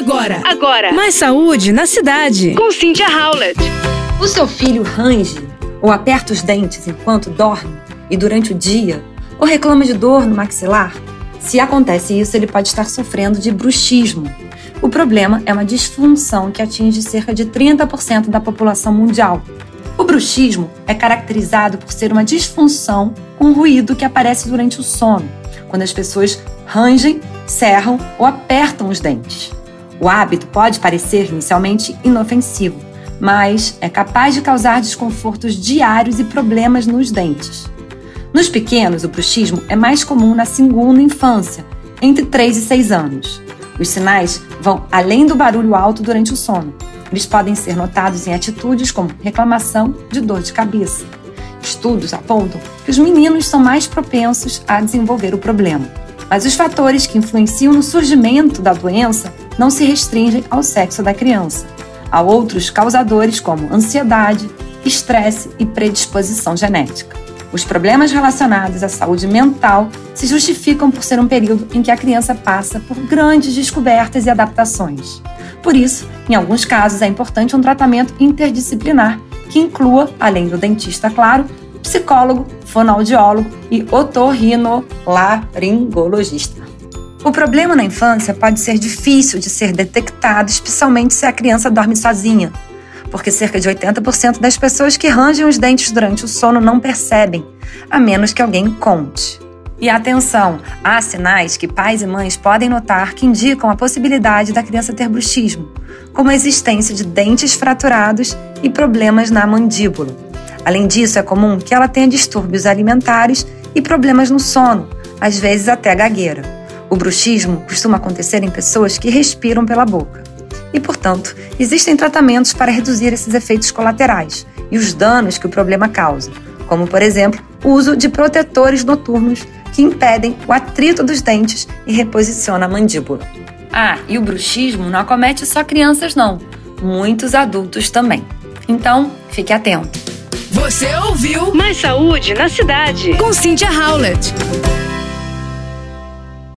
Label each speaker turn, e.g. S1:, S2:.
S1: Agora,
S2: agora.
S1: Mais saúde na cidade.
S2: Com Cynthia Howlett.
S3: O seu filho range ou aperta os dentes enquanto dorme e durante o dia, ou reclama de dor no maxilar? Se acontece isso, ele pode estar sofrendo de bruxismo. O problema é uma disfunção que atinge cerca de 30% da população mundial. O bruxismo é caracterizado por ser uma disfunção com ruído que aparece durante o sono, quando as pessoas rangem, cerram ou apertam os dentes. O hábito pode parecer inicialmente inofensivo, mas é capaz de causar desconfortos diários e problemas nos dentes. Nos pequenos, o bruxismo é mais comum na segunda infância, entre 3 e 6 anos. Os sinais vão além do barulho alto durante o sono. Eles podem ser notados em atitudes como reclamação de dor de cabeça. Estudos apontam que os meninos são mais propensos a desenvolver o problema. Mas os fatores que influenciam no surgimento da doença não se restringem ao sexo da criança. Há outros causadores como ansiedade, estresse e predisposição genética. Os problemas relacionados à saúde mental se justificam por ser um período em que a criança passa por grandes descobertas e adaptações. Por isso, em alguns casos, é importante um tratamento interdisciplinar que inclua, além do dentista, claro, psicólogo, fonoaudiólogo e otorrinolaringologista. O problema na infância pode ser difícil de ser detectado, especialmente se a criança dorme sozinha porque cerca de 80% das pessoas que rangem os dentes durante o sono não percebem, a menos que alguém conte. E atenção, há sinais que pais e mães podem notar que indicam a possibilidade da criança ter bruxismo, como a existência de dentes fraturados e problemas na mandíbula. Além disso, é comum que ela tenha distúrbios alimentares e problemas no sono, às vezes até gagueira. O bruxismo costuma acontecer em pessoas que respiram pela boca e, portanto, existem tratamentos para reduzir esses efeitos colaterais e os danos que o problema causa, como, por exemplo, o uso de protetores noturnos que impedem o atrito dos dentes e reposiciona a mandíbula. Ah, e o bruxismo não acomete só crianças, não. Muitos adultos também. Então, fique atento.
S1: Você ouviu
S2: Mais Saúde na Cidade.
S1: Com Cynthia Howlett.